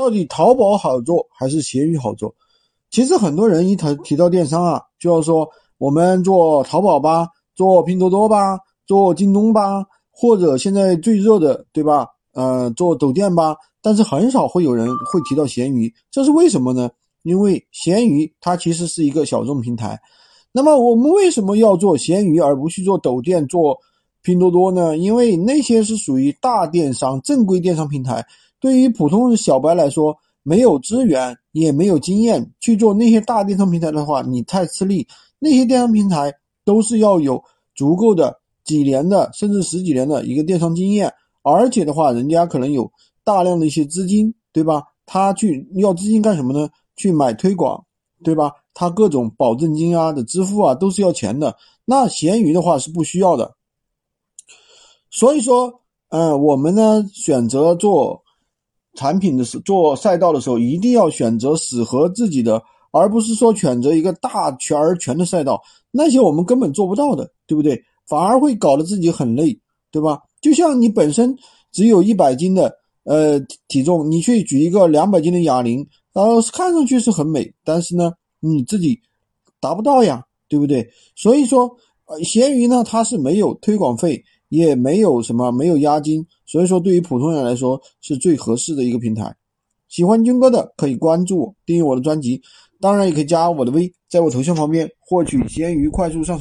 到底淘宝好做还是闲鱼好做？其实很多人一提提到电商啊，就要说我们做淘宝吧，做拼多多吧，做京东吧，或者现在最热的，对吧？呃，做抖店吧。但是很少会有人会提到闲鱼，这是为什么呢？因为闲鱼它其实是一个小众平台。那么我们为什么要做闲鱼而不去做抖店、做拼多多呢？因为那些是属于大电商、正规电商平台。对于普通小白来说，没有资源也没有经验去做那些大电商平台的话，你太吃力。那些电商平台都是要有足够的几年的甚至十几年的一个电商经验，而且的话，人家可能有大量的一些资金，对吧？他去要资金干什么呢？去买推广，对吧？他各种保证金啊的支付啊都是要钱的。那闲鱼的话是不需要的。所以说，嗯，我们呢选择做。产品的时做赛道的时候，一定要选择适合自己的，而不是说选择一个大全而全的赛道，那些我们根本做不到的，对不对？反而会搞得自己很累，对吧？就像你本身只有一百斤的呃体重，你去举一个两百斤的哑铃，然后看上去是很美，但是呢，你自己达不到呀，对不对？所以说，呃，闲鱼呢，它是没有推广费。也没有什么没有押金，所以说对于普通人来说是最合适的一个平台。喜欢军哥的可以关注我，订阅我的专辑，当然也可以加我的微，在我头像旁边获取闲鱼快速上。